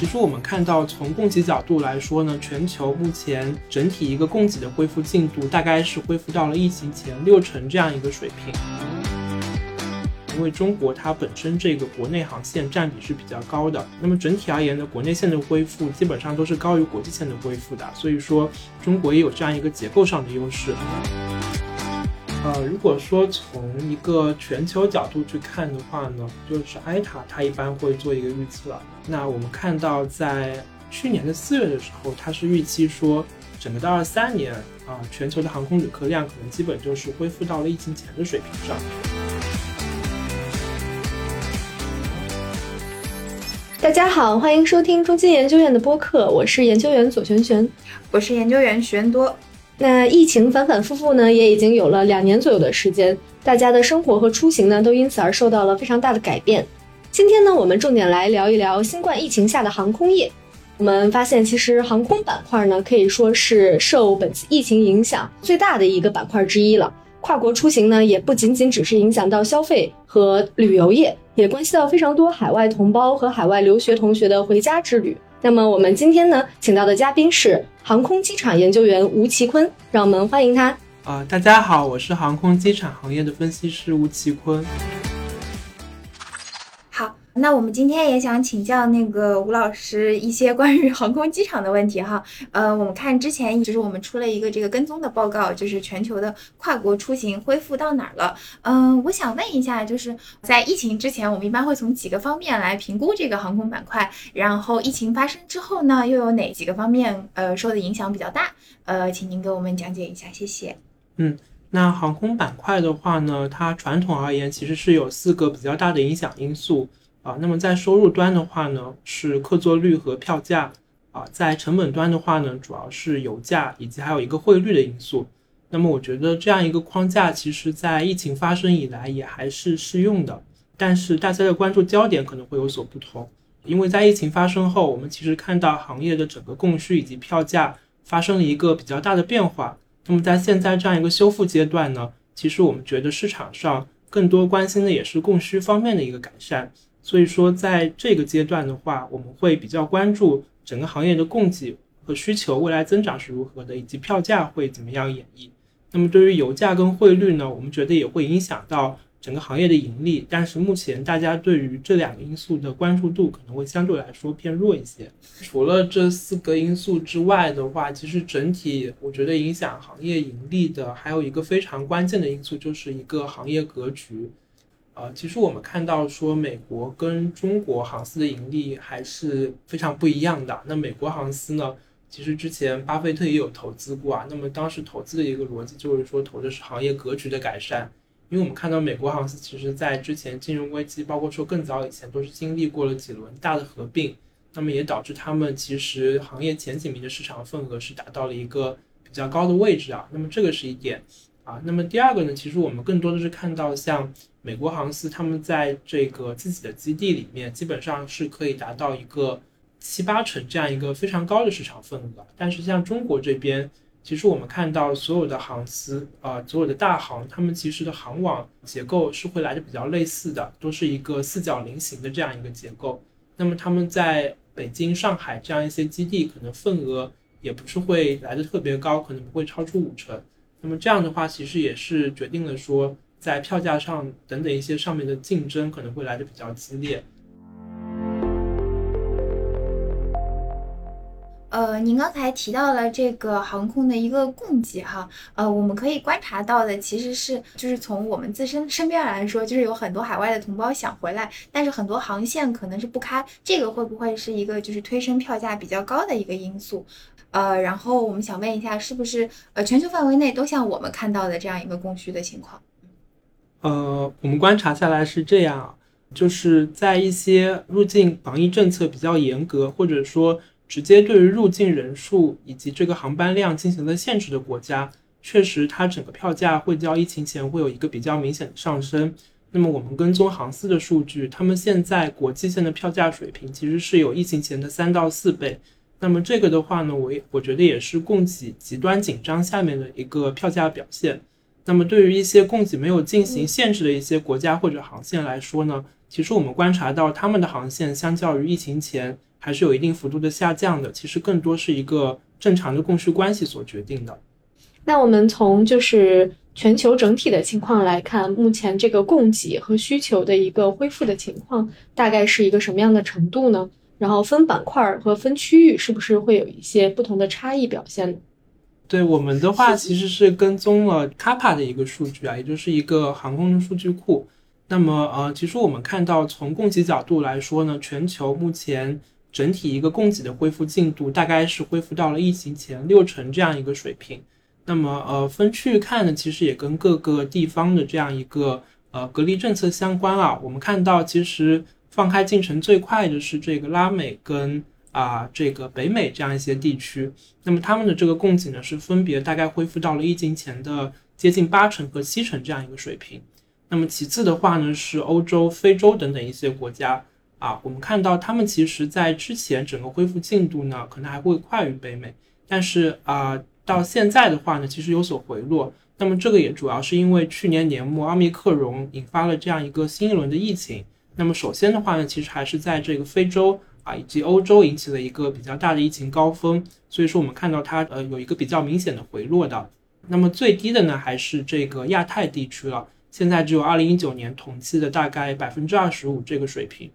其实我们看到，从供给角度来说呢，全球目前整体一个供给的恢复进度，大概是恢复到了疫情前六成这样一个水平。因为中国它本身这个国内航线占比是比较高的，那么整体而言呢，国内线的恢复基本上都是高于国际线的恢复的，所以说中国也有这样一个结构上的优势。呃，如果说从一个全球角度去看的话呢，就是埃塔它一般会做一个预测。那我们看到在去年的四月的时候，它是预期说整个到二三年啊，全球的航空旅客量可能基本就是恢复到了疫情前的水平上。大家好，欢迎收听中金研究院的播客，我是研究员左璇璇，我是研究员徐恩多。那疫情反反复复呢，也已经有了两年左右的时间，大家的生活和出行呢，都因此而受到了非常大的改变。今天呢，我们重点来聊一聊新冠疫情下的航空业。我们发现，其实航空板块呢，可以说是受本次疫情影响最大的一个板块之一了。跨国出行呢，也不仅仅只是影响到消费和旅游业，也关系到非常多海外同胞和海外留学同学的回家之旅。那么我们今天呢，请到的嘉宾是航空机场研究员吴奇坤，让我们欢迎他。啊，大家好，我是航空机场行业的分析师吴奇坤。那我们今天也想请教那个吴老师一些关于航空机场的问题哈。呃，我们看之前就是我们出了一个这个跟踪的报告，就是全球的跨国出行恢复到哪儿了？嗯，我想问一下，就是在疫情之前，我们一般会从几个方面来评估这个航空板块，然后疫情发生之后呢，又有哪几个方面呃受的影响比较大？呃，请您给我们讲解一下，谢谢。嗯，那航空板块的话呢，它传统而言其实是有四个比较大的影响因素。啊，那么在收入端的话呢，是客座率和票价啊；在成本端的话呢，主要是油价以及还有一个汇率的因素。那么我觉得这样一个框架，其实在疫情发生以来也还是适用的。但是大家的关注焦点可能会有所不同，因为在疫情发生后，我们其实看到行业的整个供需以及票价发生了一个比较大的变化。那么在现在这样一个修复阶段呢，其实我们觉得市场上更多关心的也是供需方面的一个改善。所以说，在这个阶段的话，我们会比较关注整个行业的供给和需求未来增长是如何的，以及票价会怎么样演绎。那么对于油价跟汇率呢，我们觉得也会影响到整个行业的盈利。但是目前大家对于这两个因素的关注度可能会相对来说偏弱一些。除了这四个因素之外的话，其实整体我觉得影响行业盈利的还有一个非常关键的因素，就是一个行业格局。呃，其实我们看到说，美国跟中国航司的盈利还是非常不一样的。那美国航司呢，其实之前巴菲特也有投资过啊。那么当时投资的一个逻辑就是说，投的是行业格局的改善。因为我们看到美国航司其实在之前金融危机，包括说更早以前，都是经历过了几轮大的合并，那么也导致他们其实行业前几名的市场份额是达到了一个比较高的位置啊。那么这个是一点。啊，那么第二个呢，其实我们更多的是看到像美国航司他们在这个自己的基地里面，基本上是可以达到一个七八成这样一个非常高的市场份额。但是像中国这边，其实我们看到所有的航司啊，所有的大航，他们其实的航网结构是会来的比较类似的，都是一个四角菱形的这样一个结构。那么他们在北京、上海这样一些基地，可能份额也不是会来的特别高，可能不会超出五成。那么这样的话，其实也是决定了说，在票价上等等一些上面的竞争可能会来的比较激烈。呃，您刚才提到了这个航空的一个供给哈，呃，我们可以观察到的其实是，就是从我们自身身边来说，就是有很多海外的同胞想回来，但是很多航线可能是不开，这个会不会是一个就是推升票价比较高的一个因素？呃，然后我们想问一下，是不是呃全球范围内都像我们看到的这样一个供需的情况？呃，我们观察下来是这样，就是在一些入境防疫政策比较严格，或者说直接对于入境人数以及这个航班量进行了限制的国家，确实它整个票价会较疫情前会有一个比较明显的上升。那么我们跟踪航司的数据，他们现在国际线的票价水平其实是有疫情前的三到四倍。那么这个的话呢，我我觉得也是供给极端紧张下面的一个票价表现。那么对于一些供给没有进行限制的一些国家或者航线来说呢，其实我们观察到他们的航线相较于疫情前还是有一定幅度的下降的，其实更多是一个正常的供需关系所决定的。那我们从就是全球整体的情况来看，目前这个供给和需求的一个恢复的情况，大概是一个什么样的程度呢？然后分板块和分区域是不是会有一些不同的差异表现呢？对我们的话，其实是跟踪了 CAPA 的一个数据啊，也就是一个航空的数据库。那么呃，其实我们看到从供给角度来说呢，全球目前整体一个供给的恢复进度大概是恢复到了疫情前六成这样一个水平。那么呃，分区域看呢，其实也跟各个地方的这样一个呃隔离政策相关啊。我们看到其实。放开进程最快的是这个拉美跟啊这个北美这样一些地区，那么他们的这个供给呢是分别大概恢复到了疫情前的接近八成和七成这样一个水平。那么其次的话呢是欧洲、非洲等等一些国家啊，我们看到他们其实在之前整个恢复进度呢可能还会快于北美，但是啊到现在的话呢其实有所回落。那么这个也主要是因为去年年末奥密克戎引发了这样一个新一轮的疫情。那么首先的话呢，其实还是在这个非洲啊以及欧洲引起了一个比较大的疫情高峰，所以说我们看到它呃有一个比较明显的回落的。那么最低的呢还是这个亚太地区了，现在只有二零一九年同期的大概百分之二十五这个水平，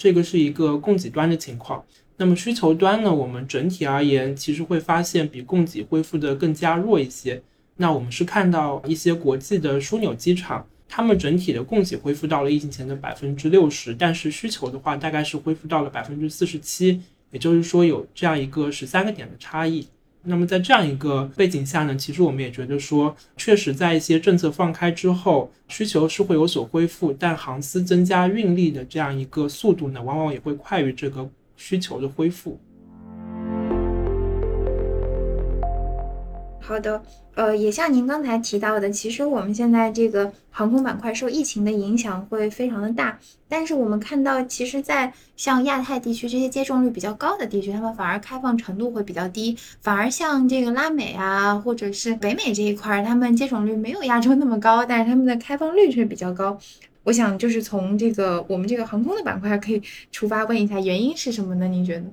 这个是一个供给端的情况。那么需求端呢，我们整体而言其实会发现比供给恢复的更加弱一些。那我们是看到一些国际的枢纽机场。他们整体的供给恢复到了疫情前的百分之六十，但是需求的话大概是恢复到了百分之四十七，也就是说有这样一个十三个点的差异。那么在这样一个背景下呢，其实我们也觉得说，确实在一些政策放开之后，需求是会有所恢复，但航司增加运力的这样一个速度呢，往往也会快于这个需求的恢复。好的，呃，也像您刚才提到的，其实我们现在这个航空板块受疫情的影响会非常的大，但是我们看到，其实，在像亚太地区这些接种率比较高的地区，他们反而开放程度会比较低，反而像这个拉美啊，或者是北美这一块，他们接种率没有亚洲那么高，但是他们的开放率却比较高。我想就是从这个我们这个航空的板块可以出发问一下，原因是什么呢？您觉得？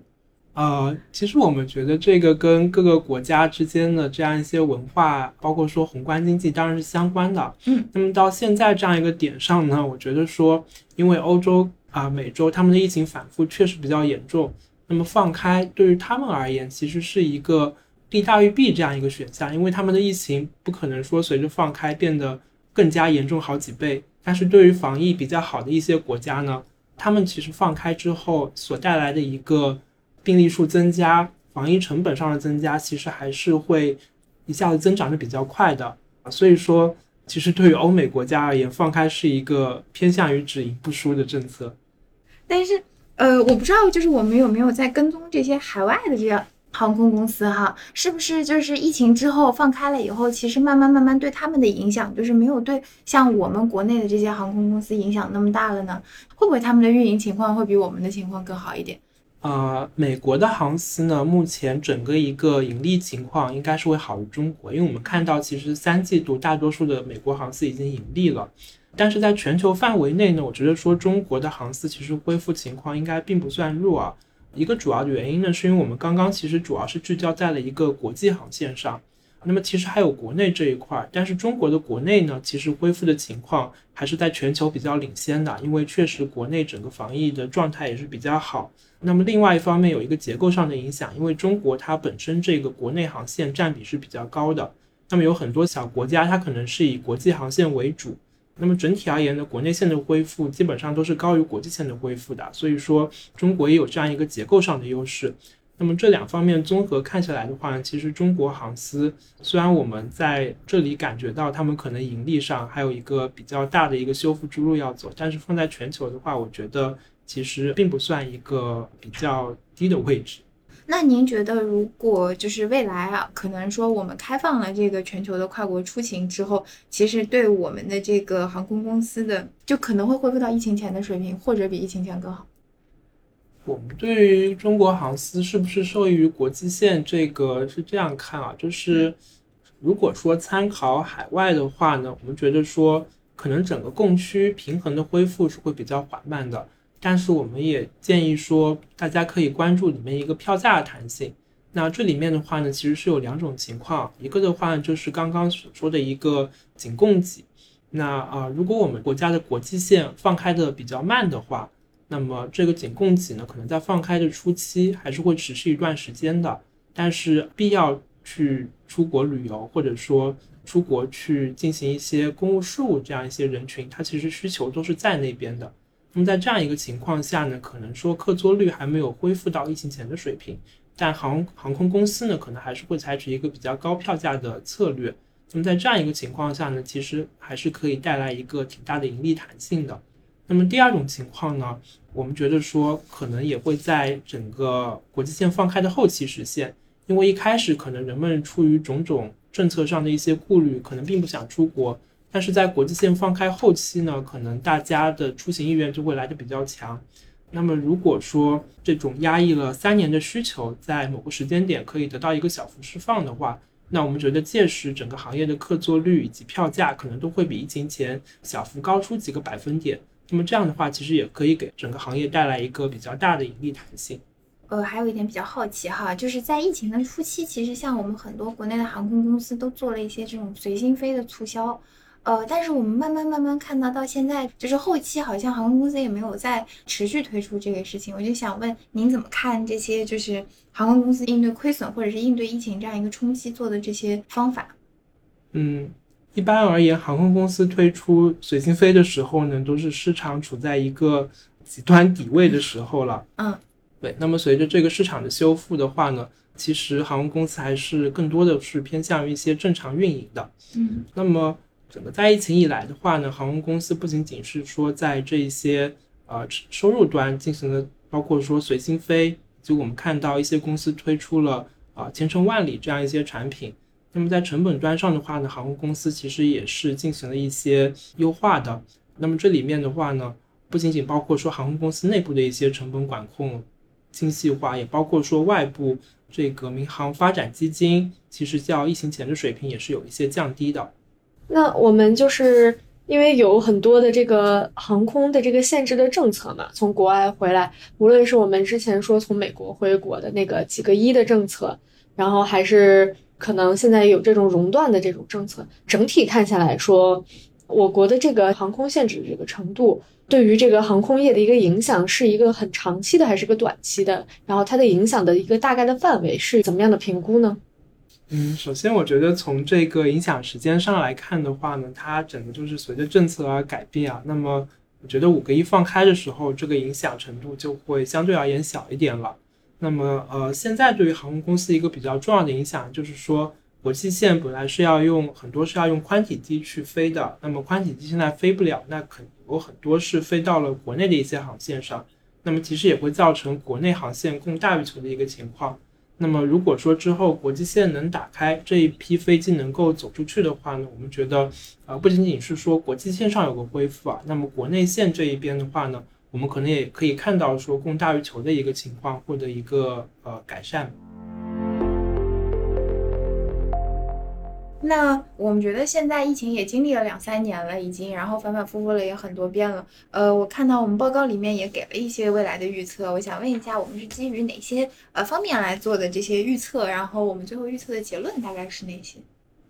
呃，其实我们觉得这个跟各个国家之间的这样一些文化，包括说宏观经济，当然是相关的。嗯，那么到现在这样一个点上呢，我觉得说，因为欧洲啊、美洲他们的疫情反复确实比较严重，那么放开对于他们而言，其实是一个利大于弊这样一个选项，因为他们的疫情不可能说随着放开变得更加严重好几倍，但是对于防疫比较好的一些国家呢，他们其实放开之后所带来的一个。病例数增加，防疫成本上的增加，其实还是会一下子增长的比较快的。所以说，其实对于欧美国家而言，放开是一个偏向于只赢不输的政策。但是，呃，我不知道，就是我们有没有在跟踪这些海外的这些航空公司哈，是不是就是疫情之后放开了以后，其实慢慢慢慢对他们的影响，就是没有对像我们国内的这些航空公司影响那么大了呢？会不会他们的运营情况会比我们的情况更好一点？呃，美国的航司呢，目前整个一个盈利情况应该是会好于中国，因为我们看到其实三季度大多数的美国航司已经盈利了，但是在全球范围内呢，我觉得说中国的航司其实恢复情况应该并不算弱啊。一个主要的原因呢，是因为我们刚刚其实主要是聚焦在了一个国际航线上，那么其实还有国内这一块，但是中国的国内呢，其实恢复的情况还是在全球比较领先的，因为确实国内整个防疫的状态也是比较好。那么另外一方面有一个结构上的影响，因为中国它本身这个国内航线占比是比较高的，那么有很多小国家它可能是以国际航线为主，那么整体而言呢，国内线的恢复基本上都是高于国际线的恢复的，所以说中国也有这样一个结构上的优势。那么这两方面综合看下来的话，其实中国航司虽然我们在这里感觉到他们可能盈利上还有一个比较大的一个修复之路要走，但是放在全球的话，我觉得。其实并不算一个比较低的位置。那您觉得，如果就是未来啊，可能说我们开放了这个全球的跨国出行之后，其实对我们的这个航空公司的，就可能会恢复到疫情前的水平，或者比疫情前更好。我们对于中国航司是不是受益于国际线，这个是这样看啊，就是如果说参考海外的话呢，我们觉得说可能整个供需平衡的恢复是会比较缓慢的。但是我们也建议说，大家可以关注里面一个票价的弹性。那这里面的话呢，其实是有两种情况，一个的话就是刚刚所说的一个仅供给。那啊，如果我们国家的国际线放开的比较慢的话，那么这个仅供给呢，可能在放开的初期还是会持续一段时间的。但是必要去出国旅游，或者说出国去进行一些公务事务这样一些人群，他其实需求都是在那边的。那么在这样一个情况下呢，可能说客座率还没有恢复到疫情前的水平，但航航空公司呢，可能还是会采取一个比较高票价的策略。那么在这样一个情况下呢，其实还是可以带来一个挺大的盈利弹性的。那么第二种情况呢，我们觉得说可能也会在整个国际线放开的后期实现，因为一开始可能人们出于种种政策上的一些顾虑，可能并不想出国，但是在国际线放开后期呢，可能大家的出行意愿就会来的比较强。那么如果说这种压抑了三年的需求，在某个时间点可以得到一个小幅释放的话，那我们觉得届时整个行业的客座率以及票价可能都会比疫情前小幅高出几个百分点。那么这样的话，其实也可以给整个行业带来一个比较大的盈利弹性。呃，还有一点比较好奇哈，就是在疫情的初期，其实像我们很多国内的航空公司都做了一些这种随心飞的促销。呃，但是我们慢慢慢慢看到，到现在就是后期好像航空公司也没有再持续推出这个事情。我就想问您怎么看这些就是航空公司应对亏损或者是应对疫情这样一个冲击做的这些方法？嗯。一般而言，航空公司推出随心飞的时候呢，都是市场处在一个极端底位的时候了。嗯，对。那么随着这个市场的修复的话呢，其实航空公司还是更多的是偏向于一些正常运营的。嗯，那么整个在疫情以来的话呢，航空公司不仅仅是说在这一些呃收入端进行了，包括说随心飞，就我们看到一些公司推出了啊千程万里这样一些产品。那么在成本端上的话呢，航空公司其实也是进行了一些优化的。那么这里面的话呢，不仅仅包括说航空公司内部的一些成本管控精细化，也包括说外部这个民航发展基金，其实较疫情前的水平也是有一些降低的。那我们就是因为有很多的这个航空的这个限制的政策嘛，从国外回来，无论是我们之前说从美国回国的那个几个一的政策，然后还是。可能现在有这种熔断的这种政策，整体看下来说，我国的这个航空限制的这个程度，对于这个航空业的一个影响，是一个很长期的还是个短期的？然后它的影响的一个大概的范围是怎么样的评估呢？嗯，首先我觉得从这个影响时间上来看的话呢，它整个就是随着政策而改变啊。那么我觉得五个一放开的时候，这个影响程度就会相对而言小一点了。那么，呃，现在对于航空公司一个比较重要的影响，就是说，国际线本来是要用很多是要用宽体机去飞的，那么宽体机现在飞不了，那肯有很多是飞到了国内的一些航线上，那么其实也会造成国内航线供大于求的一个情况。那么如果说之后国际线能打开，这一批飞机能够走出去的话呢，我们觉得，呃，不仅仅是说国际线上有个恢复啊，那么国内线这一边的话呢。我们可能也可以看到说供大于求的一个情况或者一个呃改善。那我们觉得现在疫情也经历了两三年了，已经，然后反反复复了也很多遍了。呃，我看到我们报告里面也给了一些未来的预测，我想问一下，我们是基于哪些呃方面来做的这些预测？然后我们最后预测的结论大概是哪些？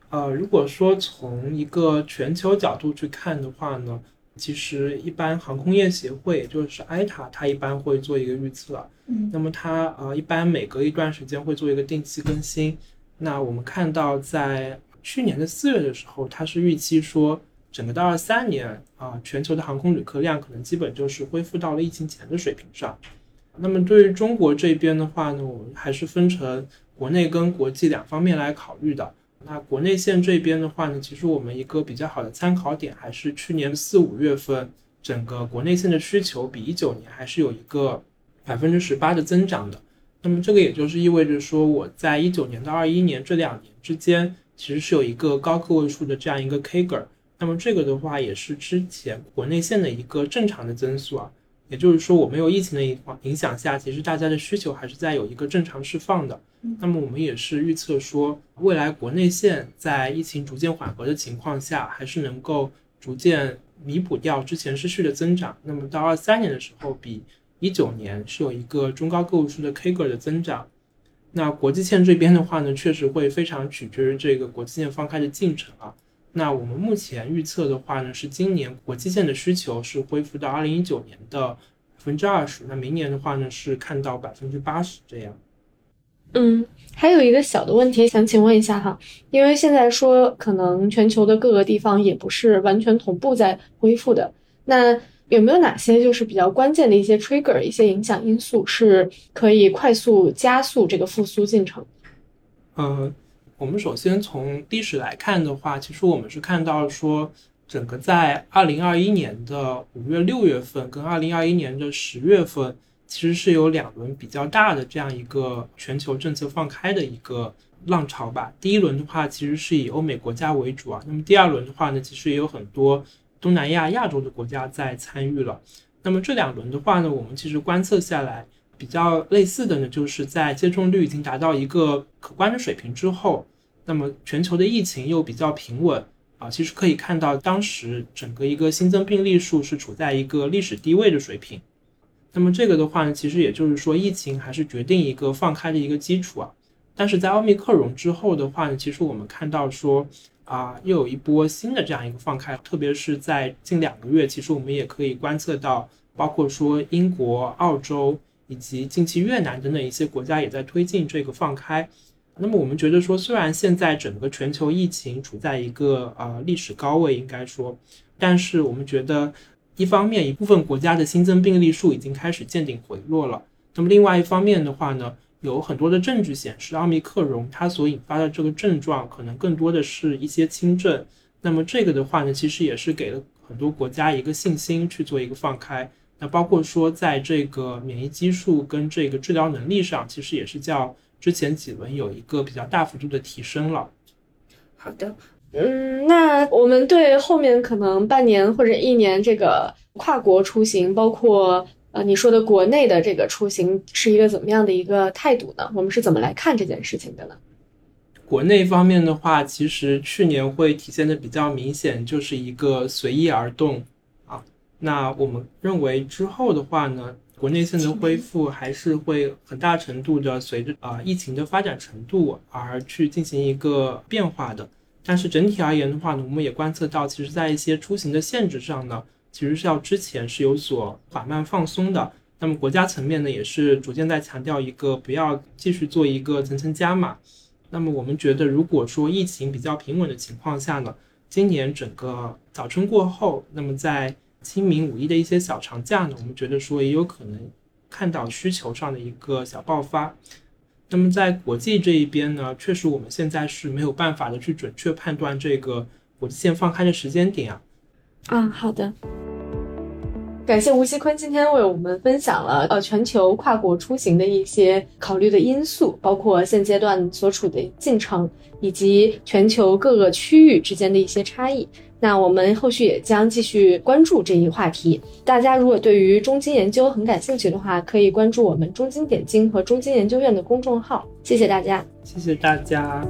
呃，如果说从一个全球角度去看的话呢？其实，一般航空业协会，也就是 ITA，它一般会做一个预测。嗯，那么它呃，一般每隔一段时间会做一个定期更新。那我们看到，在去年的四月的时候，它是预期说，整个到二三年啊，全球的航空旅客量可能基本就是恢复到了疫情前的水平上。那么对于中国这边的话呢，我们还是分成国内跟国际两方面来考虑的。那国内线这边的话呢，其实我们一个比较好的参考点还是去年四五月份，整个国内线的需求比一九年还是有一个百分之十八的增长的。那么这个也就是意味着说，我在一九年到二一年这两年之间，其实是有一个高个位数的这样一个 CAGR。那么这个的话也是之前国内线的一个正常的增速啊。也就是说，我没有疫情的影影响下，其实大家的需求还是在有一个正常释放的。那么我们也是预测说，未来国内线在疫情逐渐缓和的情况下，还是能够逐渐弥补掉之前失去的增长。那么到二三年的时候，比一九年是有一个中高个位数的 K 个的增长。那国际线这边的话呢，确实会非常取决于这个国际线放开的进程啊。那我们目前预测的话呢，是今年国际线的需求是恢复到二零一九年的百分之二十，那明年的话呢是看到百分之八十这样。嗯，还有一个小的问题想请问一下哈，因为现在说可能全球的各个地方也不是完全同步在恢复的，那有没有哪些就是比较关键的一些 trigger、一些影响因素是可以快速加速这个复苏进程？嗯，我们首先从历史来看的话，其实我们是看到说，整个在二零二一年的五月、六月份跟二零二一年的十月份。其实是有两轮比较大的这样一个全球政策放开的一个浪潮吧。第一轮的话，其实是以欧美国家为主啊。那么第二轮的话呢，其实也有很多东南亚、亚洲的国家在参与了。那么这两轮的话呢，我们其实观测下来比较类似的呢，就是在接种率已经达到一个可观的水平之后，那么全球的疫情又比较平稳啊。其实可以看到，当时整个一个新增病例数是处在一个历史低位的水平。那么这个的话呢，其实也就是说，疫情还是决定一个放开的一个基础啊。但是在奥密克戎之后的话呢，其实我们看到说啊，又有一波新的这样一个放开，特别是在近两个月，其实我们也可以观测到，包括说英国、澳洲以及近期越南等等一些国家也在推进这个放开。那么我们觉得说，虽然现在整个全球疫情处在一个呃历史高位，应该说，但是我们觉得。一方面，一部分国家的新增病例数已经开始见顶回落了。那么，另外一方面的话呢，有很多的证据显示，奥密克戎它所引发的这个症状可能更多的是一些轻症。那么，这个的话呢，其实也是给了很多国家一个信心去做一个放开。那包括说，在这个免疫基数跟这个治疗能力上，其实也是较之前几轮有一个比较大幅度的提升了。好的。嗯，那我们对后面可能半年或者一年这个跨国出行，包括呃你说的国内的这个出行，是一个怎么样的一个态度呢？我们是怎么来看这件事情的呢？国内方面的话，其实去年会体现的比较明显，就是一个随意而动啊。那我们认为之后的话呢，国内线的恢复还是会很大程度的随着啊疫情的发展程度而去进行一个变化的。但是整体而言的话呢，我们也观测到，其实，在一些出行的限制上呢，其实是要之前是有所缓慢放松的。那么国家层面呢，也是逐渐在强调一个不要继续做一个层层加码。那么我们觉得，如果说疫情比较平稳的情况下呢，今年整个早春过后，那么在清明、五一的一些小长假呢，我们觉得说也有可能看到需求上的一个小爆发。那么在国际这一边呢，确实我们现在是没有办法的去准确判断这个国际线放开的时间点啊。啊，好的。感谢吴锡坤今天为我们分享了呃全球跨国出行的一些考虑的因素，包括现阶段所处的进程，以及全球各个区域之间的一些差异。那我们后续也将继续关注这一话题。大家如果对于中金研究很感兴趣的话，可以关注我们中金点金和中金研究院的公众号。谢谢大家，谢谢大家。